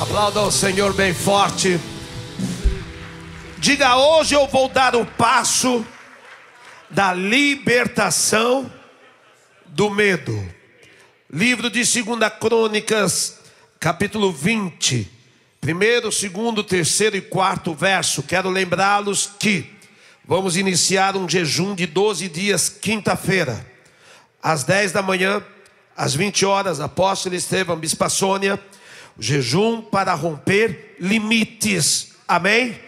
Aplauda o Senhor bem forte. Diga hoje eu vou dar o passo da libertação do medo. Livro de 2 Crônicas, capítulo 20, primeiro, segundo, terceiro e quarto verso. Quero lembrá-los que vamos iniciar um jejum de 12 dias, quinta-feira, às 10 da manhã, às 20 horas, apóstolo Estevão, Bispa Sônia, jejum para romper limites. Amém?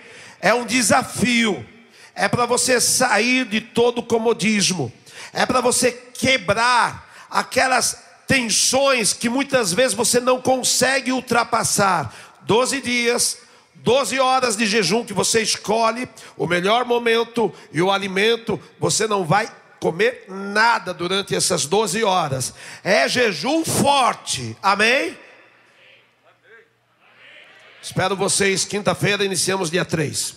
É um desafio. É para você sair de todo comodismo. É para você quebrar aquelas tensões que muitas vezes você não consegue ultrapassar. Doze dias, 12 horas de jejum que você escolhe, o melhor momento e o alimento, você não vai comer nada durante essas 12 horas. É jejum forte. Amém? Espero vocês quinta-feira, iniciamos dia 3.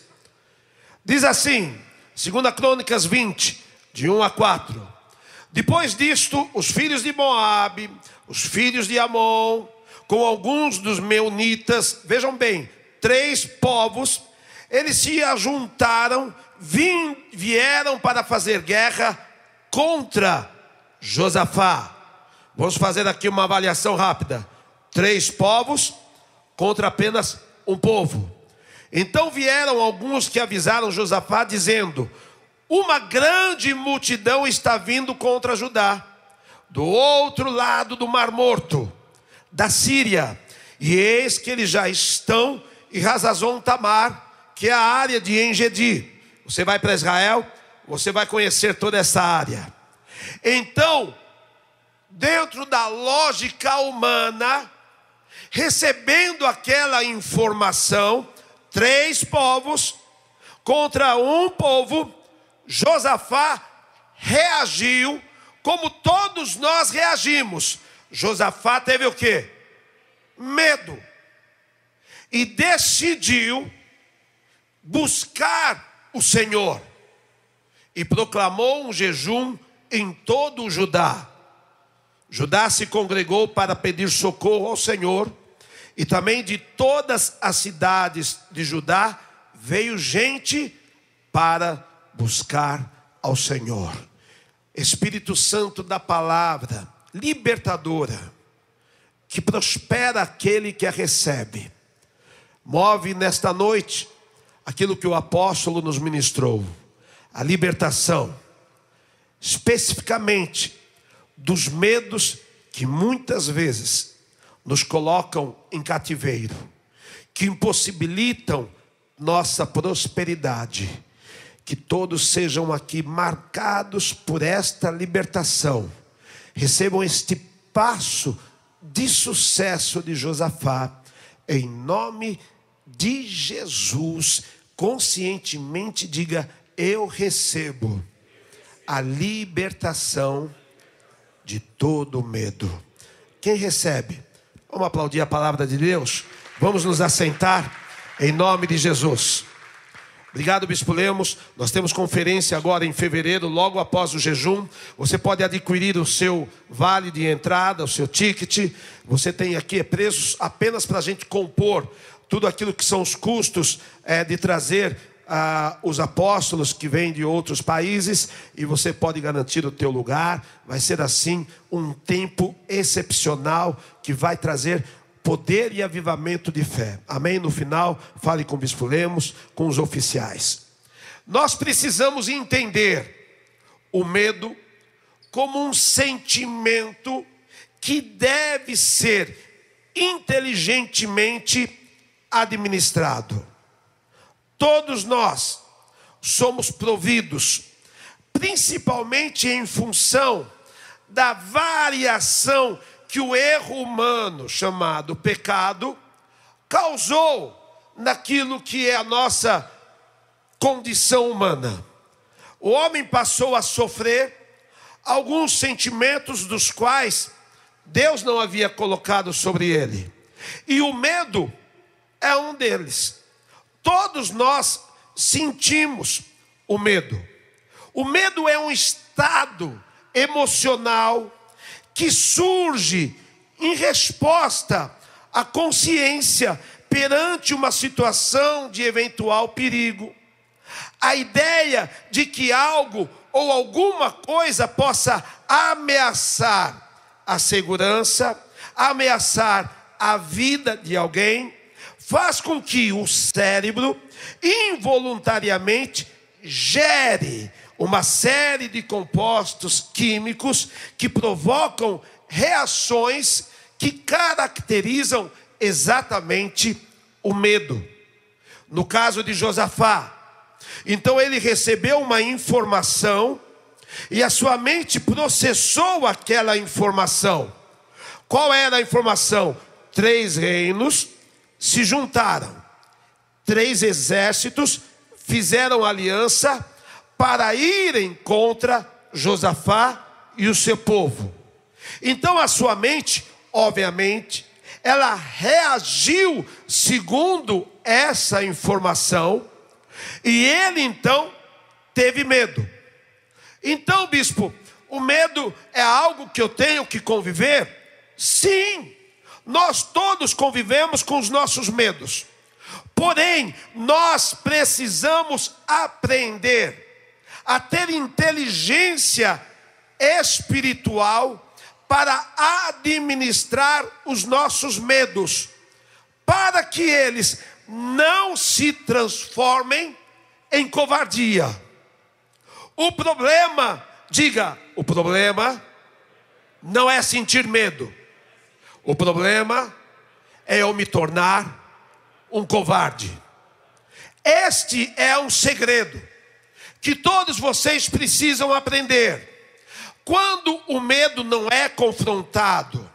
Diz assim, 2 Crônicas 20, de 1 a 4. Depois disto, os filhos de Moabe, os filhos de Amon, com alguns dos meunitas, vejam bem, três povos, eles se ajuntaram, vim, vieram para fazer guerra contra Josafá. Vamos fazer aqui uma avaliação rápida. Três povos contra apenas um povo. Então vieram alguns que avisaram Josafá, dizendo: Uma grande multidão está vindo contra Judá, do outro lado do Mar Morto, da Síria, e eis que eles já estão em Razazon Tamar, que é a área de Engedi. Você vai para Israel, você vai conhecer toda essa área. Então, dentro da lógica humana, recebendo aquela informação, três povos contra um povo, Josafá reagiu como todos nós reagimos. Josafá teve o que? Medo. E decidiu buscar o Senhor. E proclamou um jejum em todo o Judá. Judá se congregou para pedir socorro ao Senhor e também de todas as cidades de Judá veio gente para buscar ao Senhor. Espírito Santo da palavra, libertadora, que prospera aquele que a recebe. Move nesta noite aquilo que o apóstolo nos ministrou, a libertação, especificamente dos medos que muitas vezes nos colocam em cativeiro, que impossibilitam nossa prosperidade. Que todos sejam aqui marcados por esta libertação, recebam este passo de sucesso de Josafá, em nome de Jesus. Conscientemente diga: Eu recebo a libertação de todo medo. Quem recebe? Vamos aplaudir a palavra de Deus? Vamos nos assentar em nome de Jesus. Obrigado, Bispo Lemos. Nós temos conferência agora em fevereiro, logo após o jejum. Você pode adquirir o seu vale de entrada, o seu ticket. Você tem aqui preços apenas para a gente compor tudo aquilo que são os custos é, de trazer ah, os apóstolos que vêm de outros países e você pode garantir o teu lugar. Vai ser assim um tempo excepcional que vai trazer poder e avivamento de fé. Amém? No final, fale com o Bispo Lemos, com os oficiais. Nós precisamos entender o medo como um sentimento que deve ser inteligentemente administrado. Todos nós somos providos, principalmente em função da variação que o erro humano, chamado pecado, causou naquilo que é a nossa condição humana. O homem passou a sofrer alguns sentimentos dos quais Deus não havia colocado sobre ele. E o medo é um deles. Todos nós sentimos o medo. O medo é um estado emocional que surge em resposta a consciência perante uma situação de eventual perigo. A ideia de que algo ou alguma coisa possa ameaçar a segurança, ameaçar a vida de alguém, faz com que o cérebro involuntariamente gere uma série de compostos químicos que provocam reações que caracterizam exatamente o medo. No caso de Josafá, então ele recebeu uma informação e a sua mente processou aquela informação. Qual era a informação? Três reinos se juntaram, três exércitos fizeram aliança para irem contra Josafá e o seu povo. Então a sua mente, obviamente, ela reagiu segundo essa informação, e ele então teve medo. Então, bispo, o medo é algo que eu tenho que conviver? Sim, nós todos convivemos com os nossos medos. Porém, nós precisamos aprender a ter inteligência espiritual para administrar os nossos medos, para que eles não se transformem em covardia. O problema, diga, o problema não é sentir medo. O problema é eu me tornar um covarde. Este é um segredo que todos vocês precisam aprender. Quando o medo não é confrontado,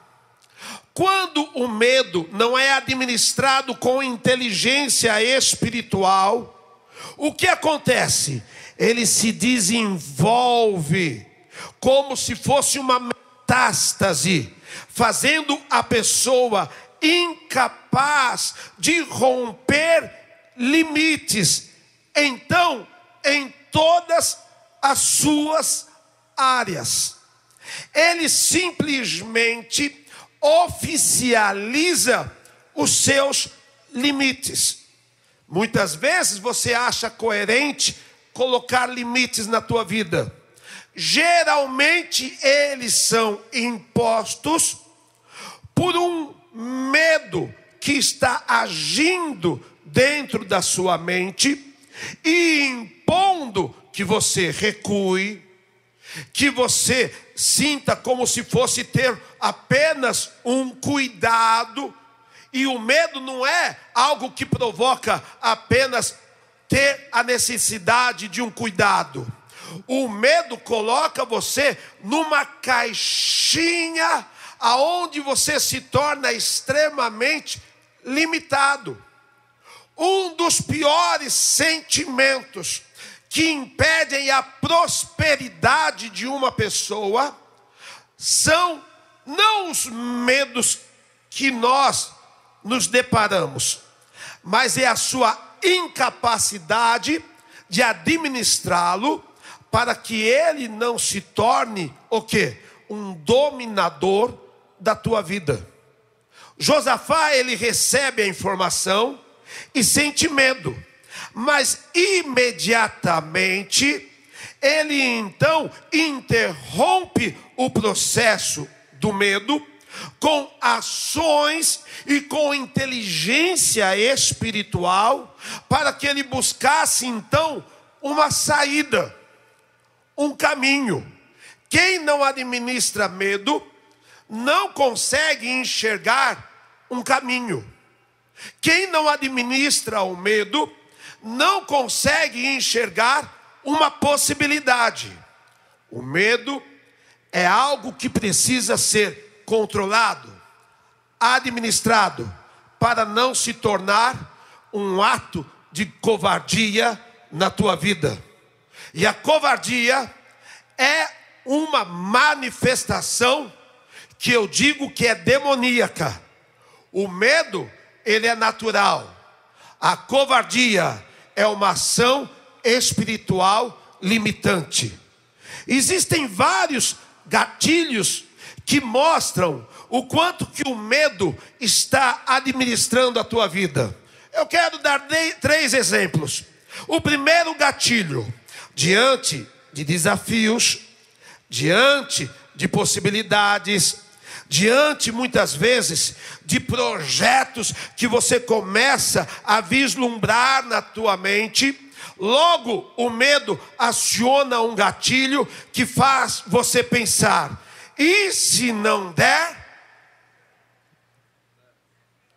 quando o medo não é administrado com inteligência espiritual, o que acontece? Ele se desenvolve como se fosse uma metástase, fazendo a pessoa incapaz de romper limites. Então, em todas as suas áreas, ele simplesmente oficializa os seus limites. Muitas vezes você acha coerente colocar limites na tua vida. Geralmente eles são impostos por um medo que está agindo dentro da sua mente e impondo que você recue, que você sinta como se fosse ter apenas um cuidado, e o medo não é algo que provoca apenas ter a necessidade de um cuidado. O medo coloca você numa caixinha aonde você se torna extremamente limitado. Um dos piores sentimentos que impedem a prosperidade de uma pessoa são não os medos que nós nos deparamos, mas é a sua incapacidade de administrá-lo para que ele não se torne o que? Um dominador da tua vida. Josafá ele recebe a informação e sente medo mas imediatamente ele então interrompe o processo do medo com ações e com inteligência espiritual para que ele buscasse então uma saída, um caminho. Quem não administra medo não consegue enxergar um caminho. Quem não administra o medo não consegue enxergar uma possibilidade. O medo é algo que precisa ser controlado, administrado, para não se tornar um ato de covardia na tua vida. E a covardia é uma manifestação que eu digo que é demoníaca. O medo, ele é natural. A covardia é uma ação espiritual limitante. Existem vários gatilhos que mostram o quanto que o medo está administrando a tua vida. Eu quero dar três exemplos. O primeiro gatilho, diante de desafios, diante de possibilidades, diante muitas vezes de projetos que você começa a vislumbrar na tua mente, logo o medo aciona um gatilho que faz você pensar: e se não der?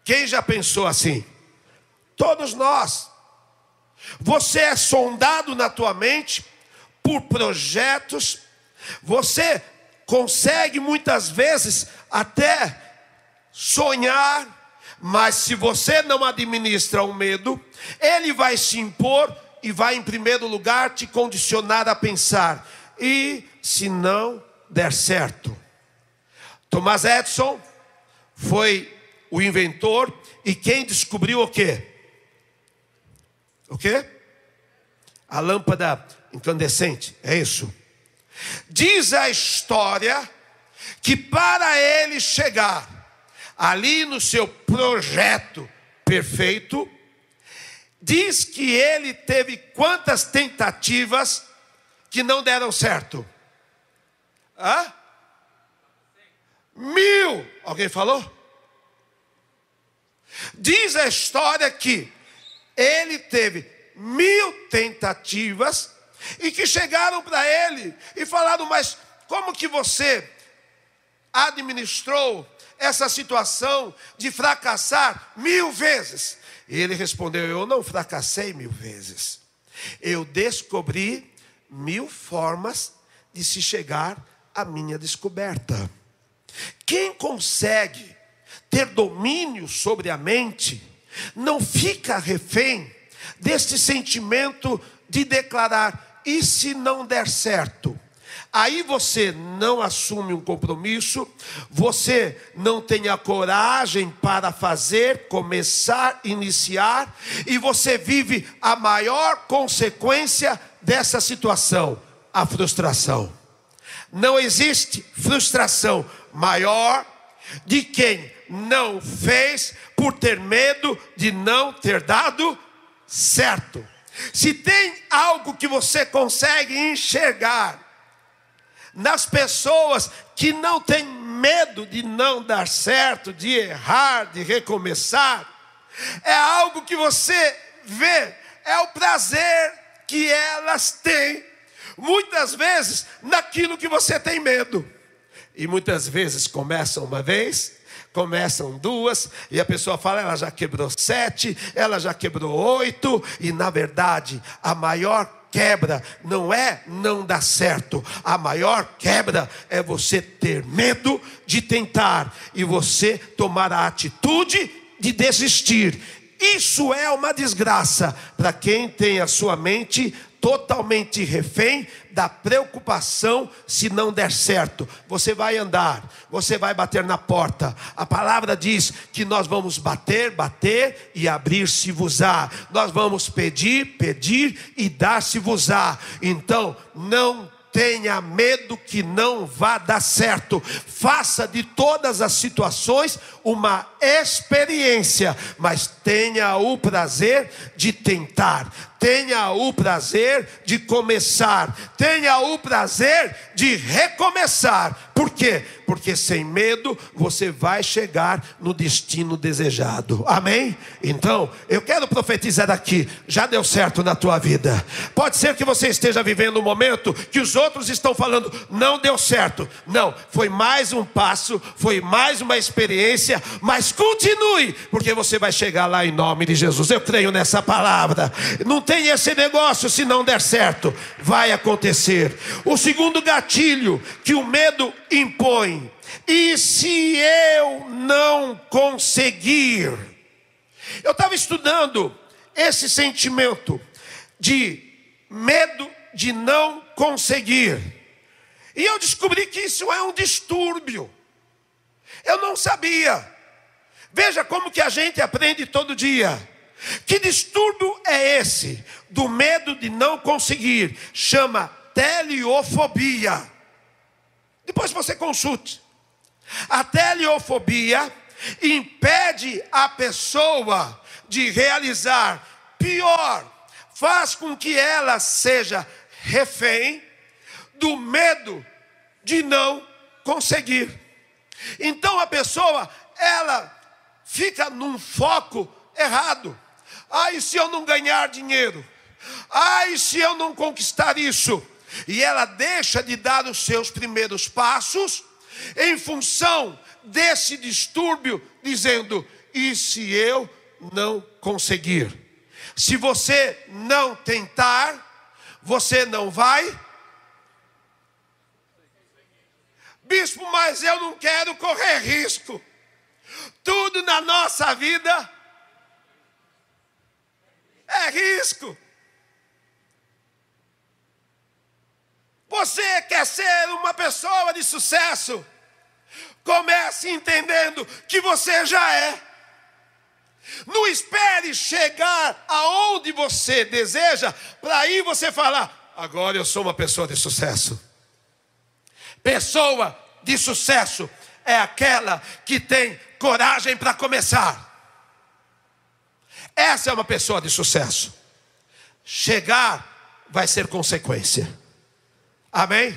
Quem já pensou assim? Todos nós. Você é sondado na tua mente por projetos, você consegue muitas vezes até sonhar, mas se você não administra o medo, ele vai se impor e vai, em primeiro lugar, te condicionar a pensar: e se não der certo? Thomas Edison foi o inventor e quem descobriu o quê? O quê? A lâmpada incandescente, é isso. Diz a história que para ele chegar ali no seu projeto perfeito, diz que ele teve quantas tentativas que não deram certo? Hã? Mil. Alguém falou? Diz a história que ele teve mil tentativas e que chegaram para ele e falaram: Mas como que você administrou essa situação de fracassar mil vezes? E ele respondeu: Eu não fracassei mil vezes, eu descobri mil formas de se chegar à minha descoberta. Quem consegue ter domínio sobre a mente, não fica refém deste sentimento de declarar: e se não der certo? Aí você não assume um compromisso, você não tem a coragem para fazer, começar, iniciar, e você vive a maior consequência dessa situação: a frustração. Não existe frustração maior de quem não fez por ter medo de não ter dado certo. Se tem algo que você consegue enxergar nas pessoas que não têm medo de não dar certo, de errar, de recomeçar, é algo que você vê, é o prazer que elas têm, muitas vezes naquilo que você tem medo. E muitas vezes começam uma vez, começam duas, e a pessoa fala, ela já quebrou sete, ela já quebrou oito, e na verdade, a maior quebra não é não dar certo, a maior quebra é você ter medo de tentar e você tomar a atitude de desistir. Isso é uma desgraça para quem tem a sua mente totalmente refém da preocupação se não der certo. Você vai andar, você vai bater na porta. A palavra diz que nós vamos bater, bater e abrir-se-vos-á. Nós vamos pedir, pedir e dar-se-vos-á. Então, não tenha medo que não vá dar certo. Faça de todas as situações uma experiência, mas tenha o prazer de tentar, tenha o prazer de começar, tenha o prazer de recomeçar. Por quê? Porque sem medo você vai chegar no destino desejado. Amém? Então, eu quero profetizar aqui, já deu certo na tua vida. Pode ser que você esteja vivendo um momento que os outros estão falando, não deu certo. Não, foi mais um passo, foi mais uma experiência mas continue, porque você vai chegar lá em nome de Jesus. Eu creio nessa palavra. Não tem esse negócio se não der certo, vai acontecer. O segundo gatilho que o medo impõe. E se eu não conseguir? Eu estava estudando esse sentimento de medo de não conseguir. E eu descobri que isso é um distúrbio. Eu não sabia. Veja como que a gente aprende todo dia. Que distúrbio é esse? Do medo de não conseguir. Chama teleofobia. Depois você consulte. A teleofobia impede a pessoa de realizar, pior, faz com que ela seja refém do medo de não conseguir. Então a pessoa, ela fica num foco errado. Ai, se eu não ganhar dinheiro? Ai, se eu não conquistar isso? E ela deixa de dar os seus primeiros passos em função desse distúrbio, dizendo: e se eu não conseguir? Se você não tentar, você não vai. Bispo, mas eu não quero correr risco. Tudo na nossa vida é risco. Você quer ser uma pessoa de sucesso? Comece entendendo que você já é. Não espere chegar aonde você deseja, para aí você falar: agora eu sou uma pessoa de sucesso. Pessoa de sucesso é aquela que tem coragem para começar. Essa é uma pessoa de sucesso. Chegar vai ser consequência. Amém?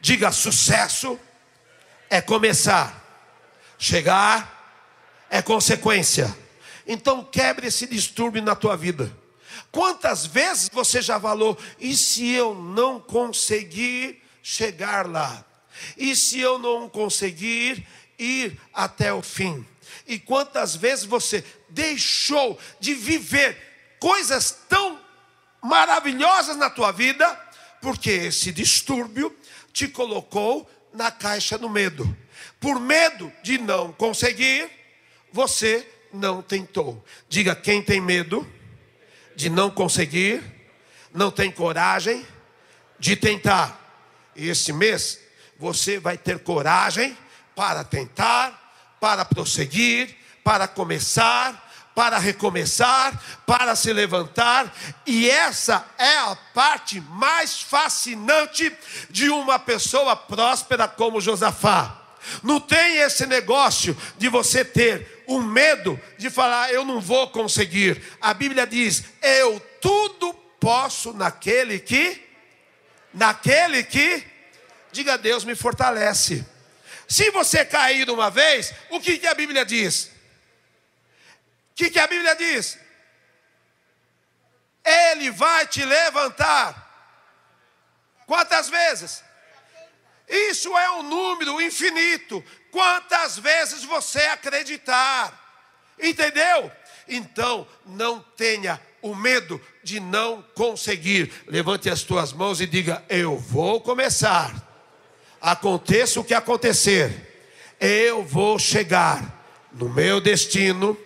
Diga: sucesso é começar, chegar é consequência. Então quebre esse distúrbio na tua vida. Quantas vezes você já falou, e se eu não conseguir chegar lá? E se eu não conseguir ir até o fim? E quantas vezes você deixou de viver coisas tão maravilhosas na tua vida, porque esse distúrbio te colocou na caixa do medo. Por medo de não conseguir, você não tentou. Diga: quem tem medo de não conseguir, não tem coragem de tentar. E esse mês você vai ter coragem para tentar, para prosseguir, para começar, para recomeçar, para se levantar, e essa é a parte mais fascinante de uma pessoa próspera como Josafá. Não tem esse negócio de você ter um medo de falar, eu não vou conseguir. A Bíblia diz: eu tudo posso naquele que, naquele que, diga Deus me fortalece. Se você cair uma vez, o que a Bíblia diz? Que, que a Bíblia diz? Ele vai te levantar. Quantas vezes? Isso é um número infinito. Quantas vezes você acreditar. Entendeu? Então, não tenha o medo de não conseguir. Levante as tuas mãos e diga: Eu vou começar. Aconteça o que acontecer, eu vou chegar no meu destino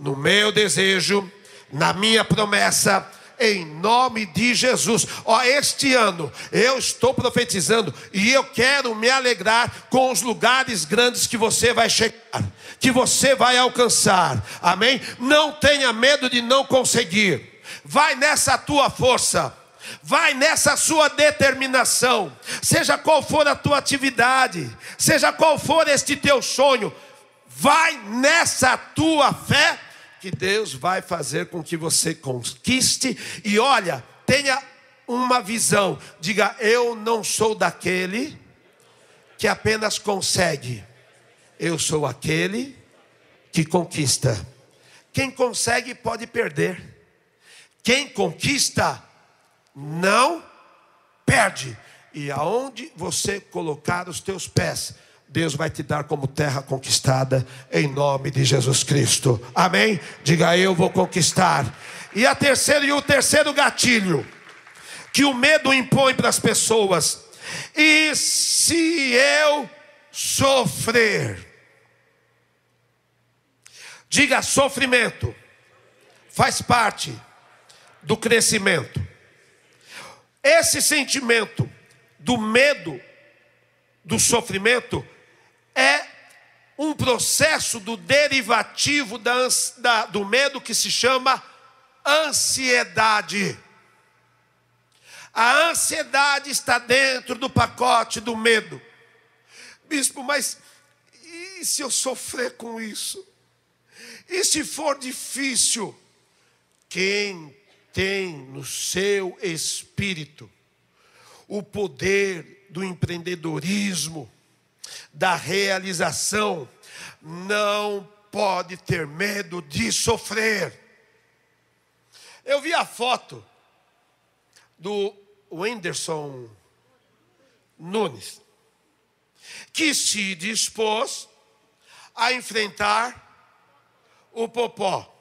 no meu desejo, na minha promessa, em nome de Jesus. Ó, este ano eu estou profetizando e eu quero me alegrar com os lugares grandes que você vai chegar, que você vai alcançar. Amém? Não tenha medo de não conseguir. Vai nessa tua força. Vai nessa sua determinação, seja qual for a tua atividade, seja qual for este teu sonho, vai nessa tua fé que Deus vai fazer com que você conquiste. E olha, tenha uma visão. Diga: Eu não sou daquele que apenas consegue, eu sou aquele que conquista. Quem consegue pode perder, quem conquista não perde. E aonde você colocar os teus pés, Deus vai te dar como terra conquistada, em nome de Jesus Cristo. Amém? Diga eu vou conquistar. E a terceira e o terceiro gatilho que o medo impõe para as pessoas. E se eu sofrer? Diga sofrimento. Faz parte do crescimento. Esse sentimento do medo, do sofrimento, é um processo do derivativo da, da, do medo que se chama ansiedade. A ansiedade está dentro do pacote do medo. Bispo, mas E se eu sofrer com isso? E se for difícil? Quem tem no seu espírito o poder do empreendedorismo, da realização, não pode ter medo de sofrer. Eu vi a foto do Wenderson Nunes, que se dispôs a enfrentar o Popó.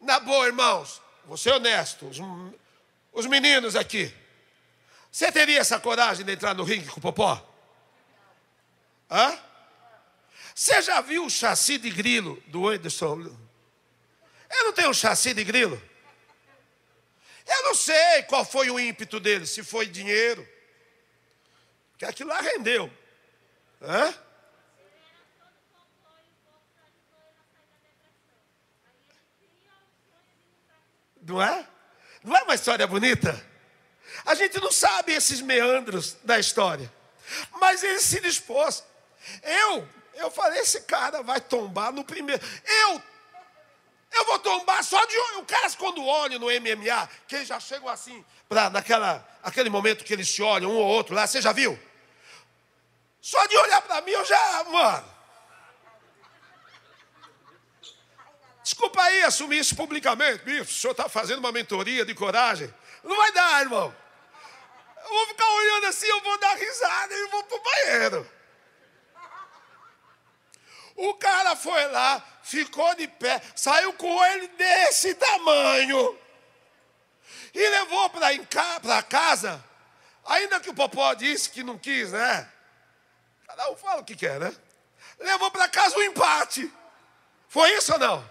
Na boa, irmãos, vou ser honesto, os, os meninos aqui, você teria essa coragem de entrar no ringue com o Popó? Hã? Você já viu o chassi de grilo do Anderson? Eu não tenho um chassi de grilo. Eu não sei qual foi o ímpeto dele, se foi dinheiro. Porque aquilo lá rendeu. Hã? Não é? Não é uma história bonita? A gente não sabe esses meandros da história. Mas ele se dispôs. Eu, eu falei, esse cara vai tombar no primeiro. Eu, eu vou tombar só de olho. O cara, quando olha no MMA, que eles já chegam assim, para naquela, aquele momento que eles se olham um ou outro lá, você já viu? Só de olhar para mim, eu já, mano. Desculpa aí assumir isso publicamente. Bicho, o senhor está fazendo uma mentoria de coragem. Não vai dar, irmão. Eu vou ficar olhando assim, eu vou dar risada e vou para o banheiro. O cara foi lá, ficou de pé, saiu com ele desse tamanho e levou para casa. Ainda que o Popó disse que não quis, né? Cada um fala o que quer, né? Levou para casa um empate. Foi isso ou não?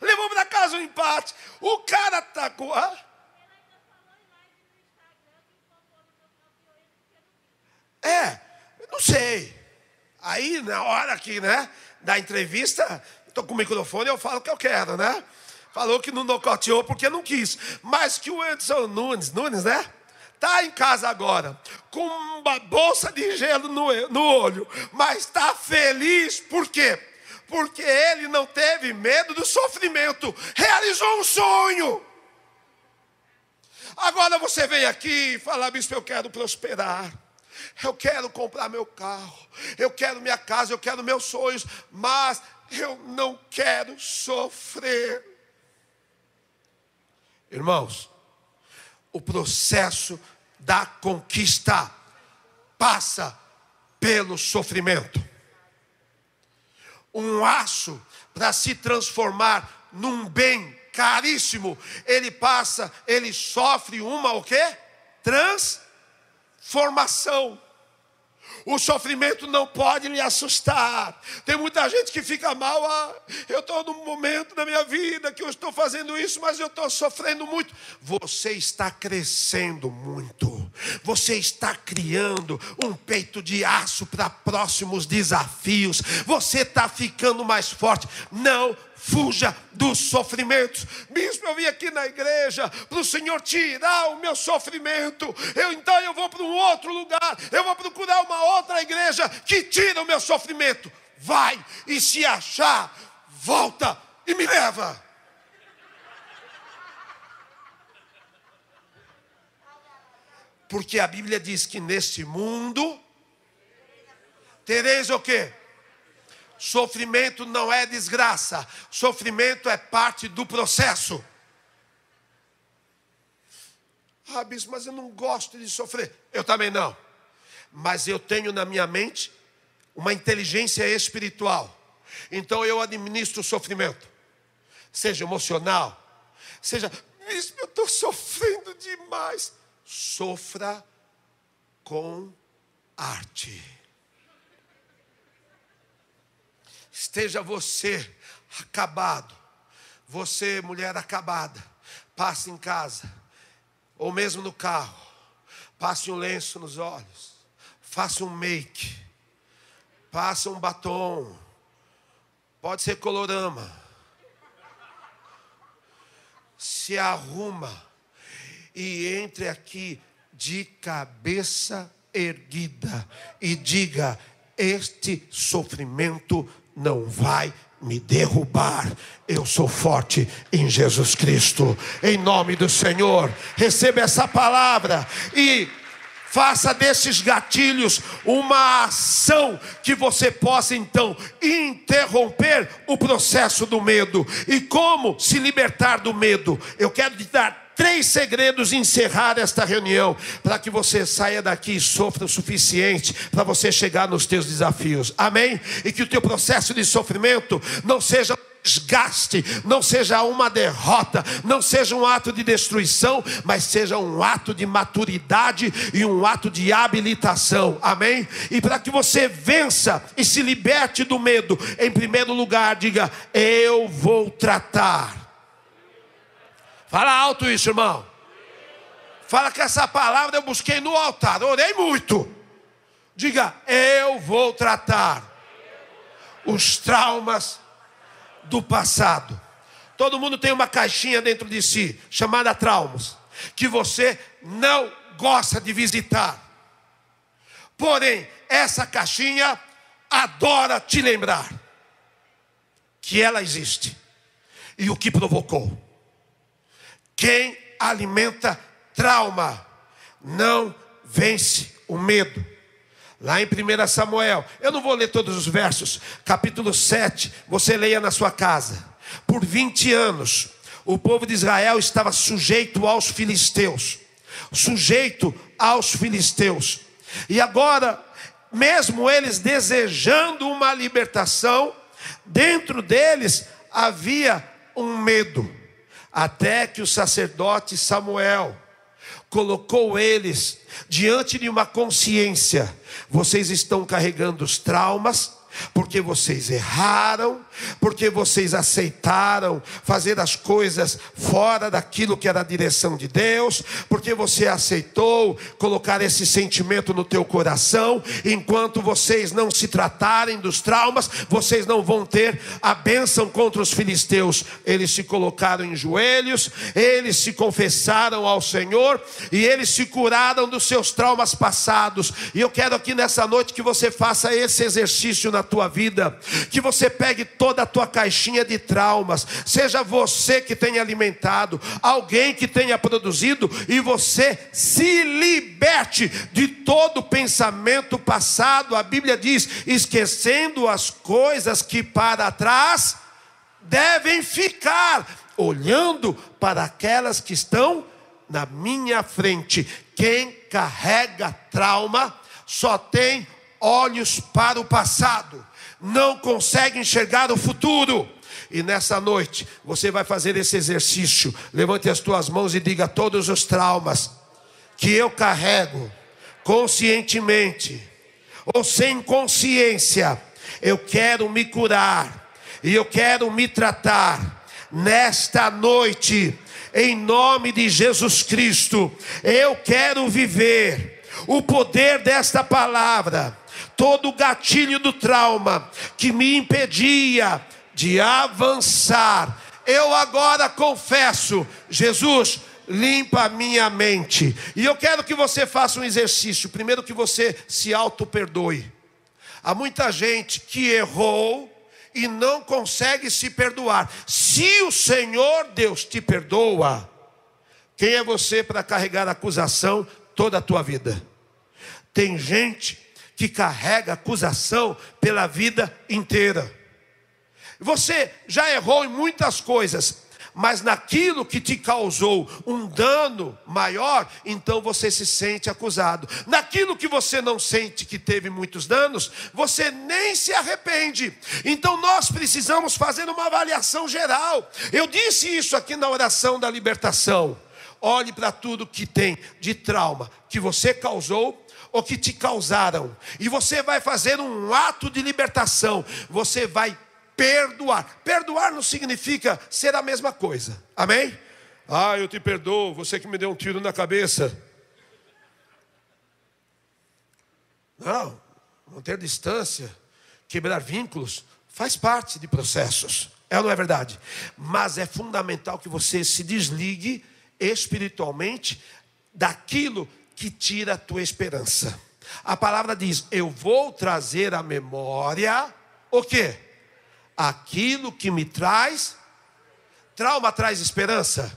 Levou para casa um empate. O cara. Tá ah? É, não sei. Aí, na hora que, né, da entrevista, estou com o microfone, eu falo o que eu quero, né? Falou que não nocauteou porque não quis. Mas que o Edson Nunes, Nunes, né? Está em casa agora, com uma bolsa de gelo no, no olho, mas está feliz, por quê? Porque ele não teve medo do sofrimento, realizou um sonho. Agora você vem aqui e fala, bispo, eu quero prosperar. Eu quero comprar meu carro, eu quero minha casa, eu quero meus sonhos, mas eu não quero sofrer. Irmãos, o processo da conquista passa pelo sofrimento. Um aço para se transformar num bem caríssimo, ele passa, ele sofre uma o quê? Transformação. O sofrimento não pode lhe assustar. Tem muita gente que fica mal. Ah, eu estou num momento da minha vida que eu estou fazendo isso, mas eu estou sofrendo muito. Você está crescendo muito. Você está criando um peito de aço para próximos desafios. Você está ficando mais forte. Não fuja dos sofrimentos. Bispo, eu vim aqui na igreja para o Senhor tirar o meu sofrimento. Eu então eu vou para um outro lugar. Eu vou procurar uma outra igreja que tira o meu sofrimento. Vai e se achar, volta e me leva. Porque a Bíblia diz que neste mundo tereis o quê? Sofrimento não é desgraça, sofrimento é parte do processo. Ah, bispo, mas eu não gosto de sofrer. Eu também não. Mas eu tenho na minha mente uma inteligência espiritual. Então eu administro o sofrimento, seja emocional, seja, bispo, eu estou sofrendo demais. Sofra com arte. Esteja você acabado, você, mulher acabada, passe em casa, ou mesmo no carro, passe um lenço nos olhos, faça um make, passe um batom, pode ser colorama, se arruma e entre aqui de cabeça erguida e diga: Este sofrimento não vai me derrubar. Eu sou forte em Jesus Cristo. Em nome do Senhor, receba essa palavra e Faça desses gatilhos uma ação que você possa então interromper o processo do medo. E como se libertar do medo? Eu quero te dar três segredos e encerrar esta reunião, para que você saia daqui e sofra o suficiente para você chegar nos teus desafios. Amém? E que o teu processo de sofrimento não seja desgaste, não seja uma derrota, não seja um ato de destruição, mas seja um ato de maturidade e um ato de habilitação. Amém? E para que você vença e se liberte do medo, em primeiro lugar, diga: Eu vou tratar. Fala alto isso, irmão. Fala que essa palavra eu busquei no altar, orei muito. Diga: Eu vou tratar os traumas do passado. Todo mundo tem uma caixinha dentro de si, chamada traumas, que você não gosta de visitar. Porém, essa caixinha adora te lembrar que ela existe e o que provocou. Quem alimenta trauma não vence o medo. Lá em 1 Samuel, eu não vou ler todos os versos, capítulo 7, você leia na sua casa. Por 20 anos, o povo de Israel estava sujeito aos filisteus, sujeito aos filisteus. E agora, mesmo eles desejando uma libertação, dentro deles havia um medo, até que o sacerdote Samuel colocou eles diante de uma consciência. Vocês estão carregando os traumas, porque vocês erraram, porque vocês aceitaram fazer as coisas fora daquilo que era a direção de Deus, porque você aceitou colocar esse sentimento no teu coração, enquanto vocês não se tratarem dos traumas, vocês não vão ter a bênção contra os filisteus. Eles se colocaram em joelhos, eles se confessaram ao Senhor e eles se curaram dos seus traumas passados. E eu quero aqui nessa noite que você faça esse exercício na tua vida, que você pegue toda a tua caixinha de traumas, seja você que tenha alimentado, alguém que tenha produzido, e você se liberte de todo pensamento passado. A Bíblia diz: esquecendo as coisas que para trás devem ficar, olhando para aquelas que estão na minha frente. Quem carrega trauma só tem olhos para o passado não consegue enxergar o futuro. E nessa noite você vai fazer esse exercício. Levante as tuas mãos e diga todos os traumas que eu carrego conscientemente ou sem consciência. Eu quero me curar e eu quero me tratar nesta noite. Em nome de Jesus Cristo, eu quero viver o poder desta palavra todo o gatilho do trauma que me impedia de avançar. Eu agora confesso, Jesus, limpa a minha mente. E eu quero que você faça um exercício. Primeiro que você se auto-perdoe. Há muita gente que errou e não consegue se perdoar. Se o Senhor Deus te perdoa, quem é você para carregar acusação toda a tua vida? Tem gente que carrega acusação pela vida inteira. Você já errou em muitas coisas, mas naquilo que te causou um dano maior, então você se sente acusado. Naquilo que você não sente que teve muitos danos, você nem se arrepende. Então nós precisamos fazer uma avaliação geral. Eu disse isso aqui na oração da libertação. Olhe para tudo que tem de trauma que você causou ou que te causaram, e você vai fazer um ato de libertação, você vai perdoar. Perdoar não significa ser a mesma coisa, amém? Ah, eu te perdoo, você que me deu um tiro na cabeça. Não, manter distância, quebrar vínculos, faz parte de processos, é ou não é verdade? Mas é fundamental que você se desligue espiritualmente daquilo que tira a tua esperança. A palavra diz: Eu vou trazer à memória o que? Aquilo que me traz. Trauma traz esperança?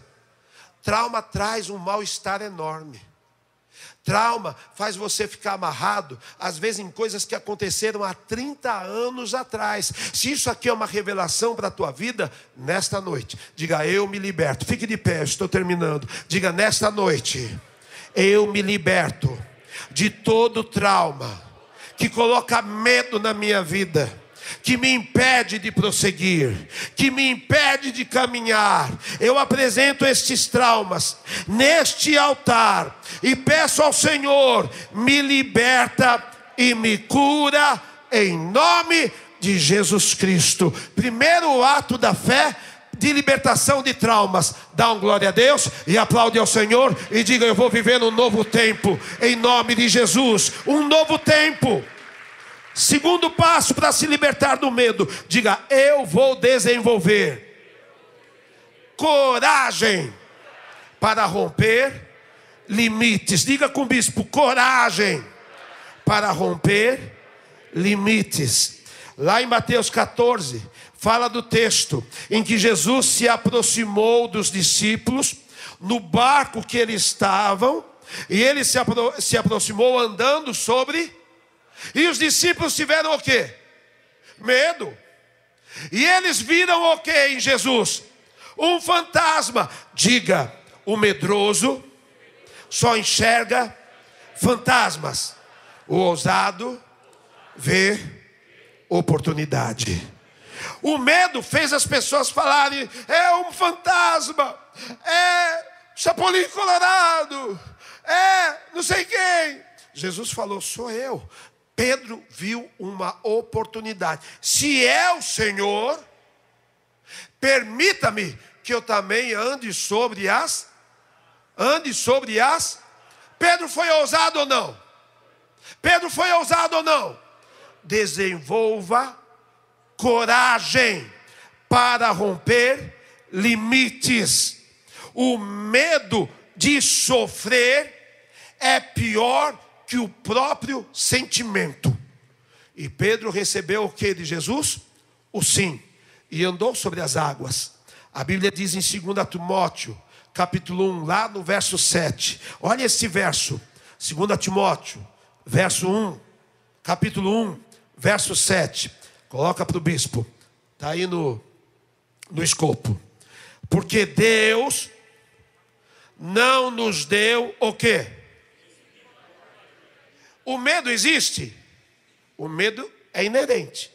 Trauma traz um mal-estar enorme. Trauma faz você ficar amarrado, às vezes em coisas que aconteceram há 30 anos atrás. Se isso aqui é uma revelação para a tua vida, nesta noite, diga eu me liberto. Fique de pé, estou terminando. Diga nesta noite, eu me liberto de todo trauma que coloca medo na minha vida que me impede de prosseguir, que me impede de caminhar. Eu apresento estes traumas neste altar e peço ao Senhor, me liberta e me cura em nome de Jesus Cristo. Primeiro ato da fé de libertação de traumas. Dá um glória a Deus e aplaude ao Senhor e diga: Eu vou viver um novo tempo, em nome de Jesus. Um novo tempo. Segundo passo para se libertar do medo, diga: Eu vou desenvolver coragem para romper limites. Diga com o bispo: coragem para romper limites. Lá em Mateus 14, fala do texto em que Jesus se aproximou dos discípulos no barco que eles estavam, e ele se, apro se aproximou andando sobre e os discípulos tiveram o quê? Medo. E eles viram o que em Jesus? Um fantasma. Diga, o medroso só enxerga fantasmas. O ousado vê oportunidade. O medo fez as pessoas falarem: é um fantasma, é Chapolin Colorado, é não sei quem. Jesus falou: sou eu. Pedro viu uma oportunidade. Se é o Senhor, permita-me que eu também ande sobre as ande sobre as Pedro foi ousado ou não? Pedro foi ousado ou não? Desenvolva coragem para romper limites. O medo de sofrer é pior que o próprio sentimento. E Pedro recebeu o que de Jesus? O sim. E andou sobre as águas. A Bíblia diz em 2 Timóteo, capítulo 1, lá no verso 7. Olha esse verso. 2 Timóteo, verso 1, capítulo 1, verso 7. Coloca para o bispo. Está aí no, no escopo. Porque Deus não nos deu o quê? O medo existe? O medo é inerente.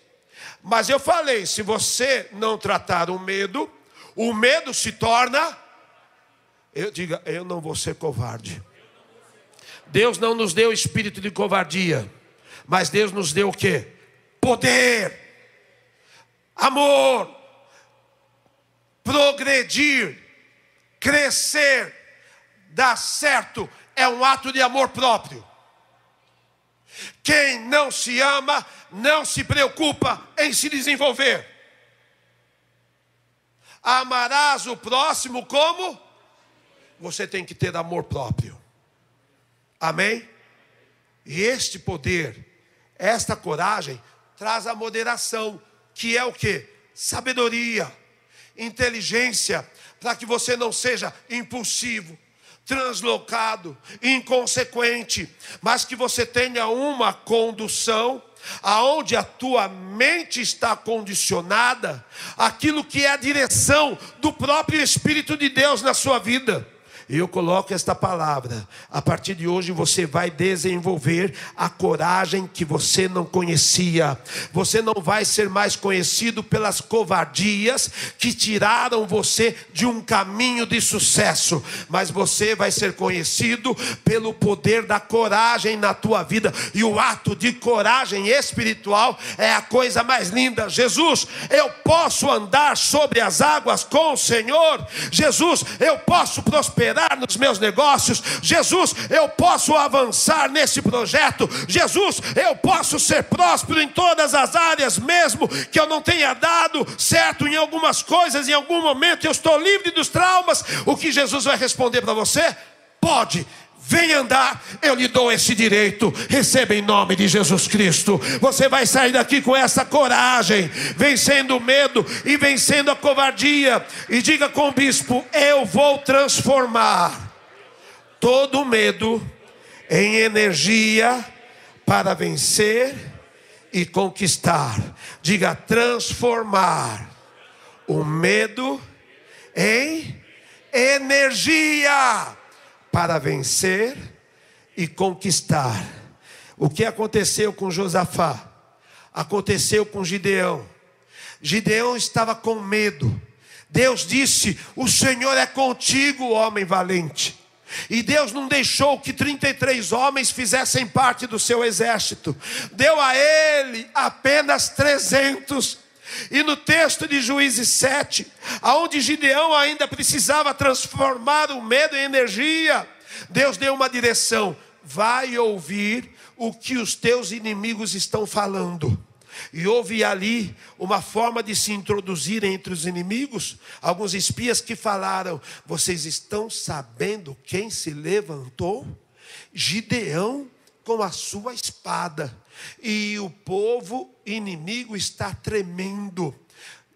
Mas eu falei: se você não tratar o medo, o medo se torna. Eu diga, eu não vou ser covarde. Deus não nos deu espírito de covardia, mas Deus nos deu o que? Poder, amor, progredir, crescer, dar certo, é um ato de amor próprio. Quem não se ama, não se preocupa em se desenvolver. Amarás o próximo como? Você tem que ter amor próprio. Amém? E este poder, esta coragem, traz a moderação, que é o que? Sabedoria, inteligência, para que você não seja impulsivo, translocado, inconsequente, mas que você tenha uma condução aonde a tua mente está condicionada aquilo que é a direção do próprio espírito de Deus na sua vida. Eu coloco esta palavra. A partir de hoje você vai desenvolver a coragem que você não conhecia. Você não vai ser mais conhecido pelas covardias que tiraram você de um caminho de sucesso, mas você vai ser conhecido pelo poder da coragem na tua vida. E o ato de coragem espiritual é a coisa mais linda. Jesus, eu posso andar sobre as águas com o Senhor. Jesus, eu posso prosperar prosperar nos meus negócios. Jesus, eu posso avançar nesse projeto. Jesus, eu posso ser próspero em todas as áreas, mesmo que eu não tenha dado certo em algumas coisas, em algum momento eu estou livre dos traumas. O que Jesus vai responder para você? Pode vem andar, eu lhe dou esse direito. Receba em nome de Jesus Cristo. Você vai sair daqui com essa coragem, vencendo o medo e vencendo a covardia. E diga com o bispo: Eu vou transformar todo o medo em energia para vencer e conquistar. Diga transformar o medo em energia para vencer e conquistar. O que aconteceu com Josafá? Aconteceu com Gideão. Gideão estava com medo. Deus disse: O Senhor é contigo, homem valente. E Deus não deixou que 33 homens fizessem parte do seu exército, deu a ele apenas 300. E no texto de Juízes 7, aonde Gideão ainda precisava transformar o medo em energia, Deus deu uma direção: vai ouvir o que os teus inimigos estão falando. E houve ali uma forma de se introduzir entre os inimigos. Alguns espias que falaram: Vocês estão sabendo quem se levantou? Gideão com a sua espada. E o povo inimigo está tremendo.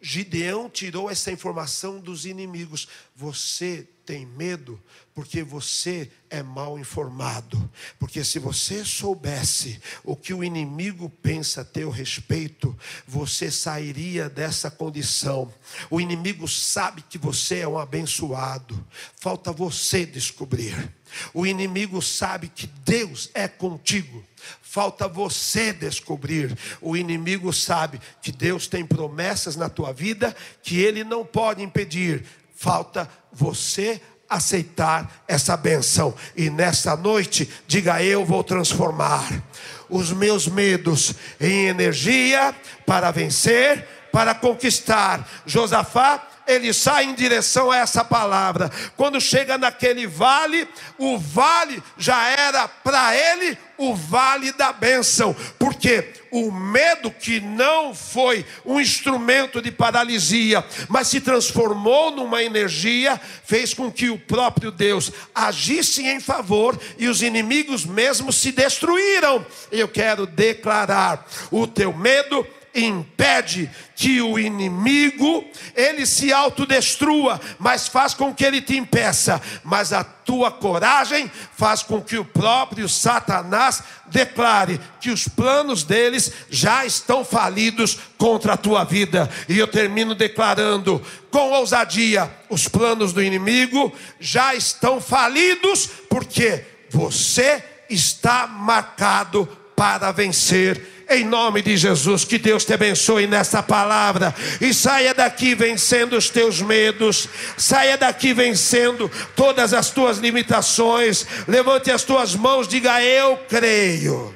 Gideão tirou essa informação dos inimigos. Você tem medo porque você é mal informado. Porque se você soubesse o que o inimigo pensa a teu respeito, você sairia dessa condição. O inimigo sabe que você é um abençoado. Falta você descobrir. O inimigo sabe que Deus é contigo. Falta você descobrir. O inimigo sabe que Deus tem promessas na tua vida que ele não pode impedir. Falta você aceitar essa benção. E nesta noite, diga: Eu vou transformar os meus medos em energia para vencer, para conquistar. Josafá ele sai em direção a essa palavra. Quando chega naquele vale, o vale já era para ele o vale da bênção, porque o medo que não foi um instrumento de paralisia, mas se transformou numa energia, fez com que o próprio Deus agisse em favor e os inimigos mesmo se destruíram. Eu quero declarar: o teu medo impede que o inimigo ele se autodestrua, mas faz com que ele te impeça. Mas a tua coragem faz com que o próprio Satanás declare que os planos deles já estão falidos contra a tua vida. E eu termino declarando com ousadia: os planos do inimigo já estão falidos, porque você está marcado para vencer em nome de Jesus, que Deus te abençoe nessa palavra. E saia daqui vencendo os teus medos, saia daqui vencendo todas as tuas limitações. Levante as tuas mãos, diga: Eu creio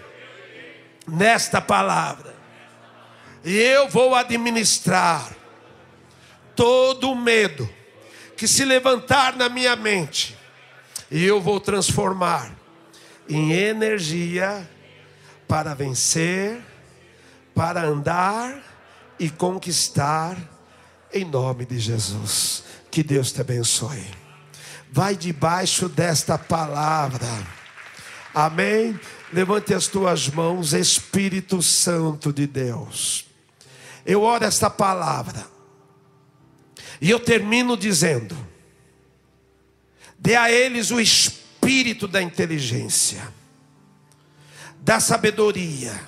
nesta palavra, e eu vou administrar todo o medo que se levantar na minha mente, e eu vou transformar em energia para vencer, para andar e conquistar, em nome de Jesus. Que Deus te abençoe. Vai debaixo desta palavra. Amém. Levante as tuas mãos, Espírito Santo de Deus. Eu oro esta palavra. E eu termino dizendo: dê a eles o espírito da inteligência da sabedoria,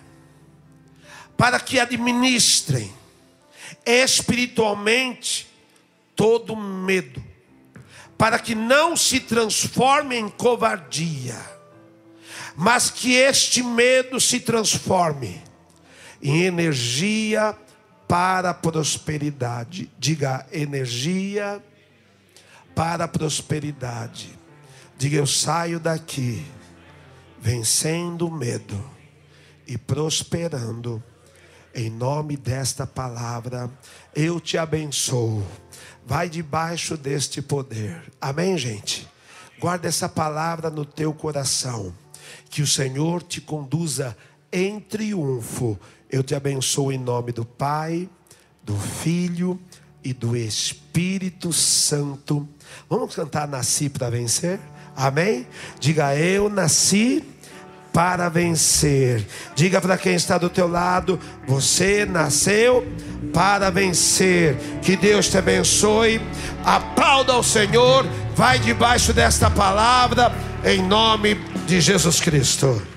para que administrem espiritualmente todo medo, para que não se transforme em covardia, mas que este medo se transforme em energia para a prosperidade. Diga energia para a prosperidade. Diga eu saio daqui vencendo o medo e prosperando. Em nome desta palavra, eu te abençoo. Vai debaixo deste poder. Amém, gente? Guarda essa palavra no teu coração. Que o Senhor te conduza em triunfo. Eu te abençoo em nome do Pai, do Filho e do Espírito Santo. Vamos cantar Nasci para vencer? Amém? Diga, eu nasci para vencer. Diga para quem está do teu lado, você nasceu para vencer. Que Deus te abençoe. Aplauda ao Senhor. Vai debaixo desta palavra em nome de Jesus Cristo.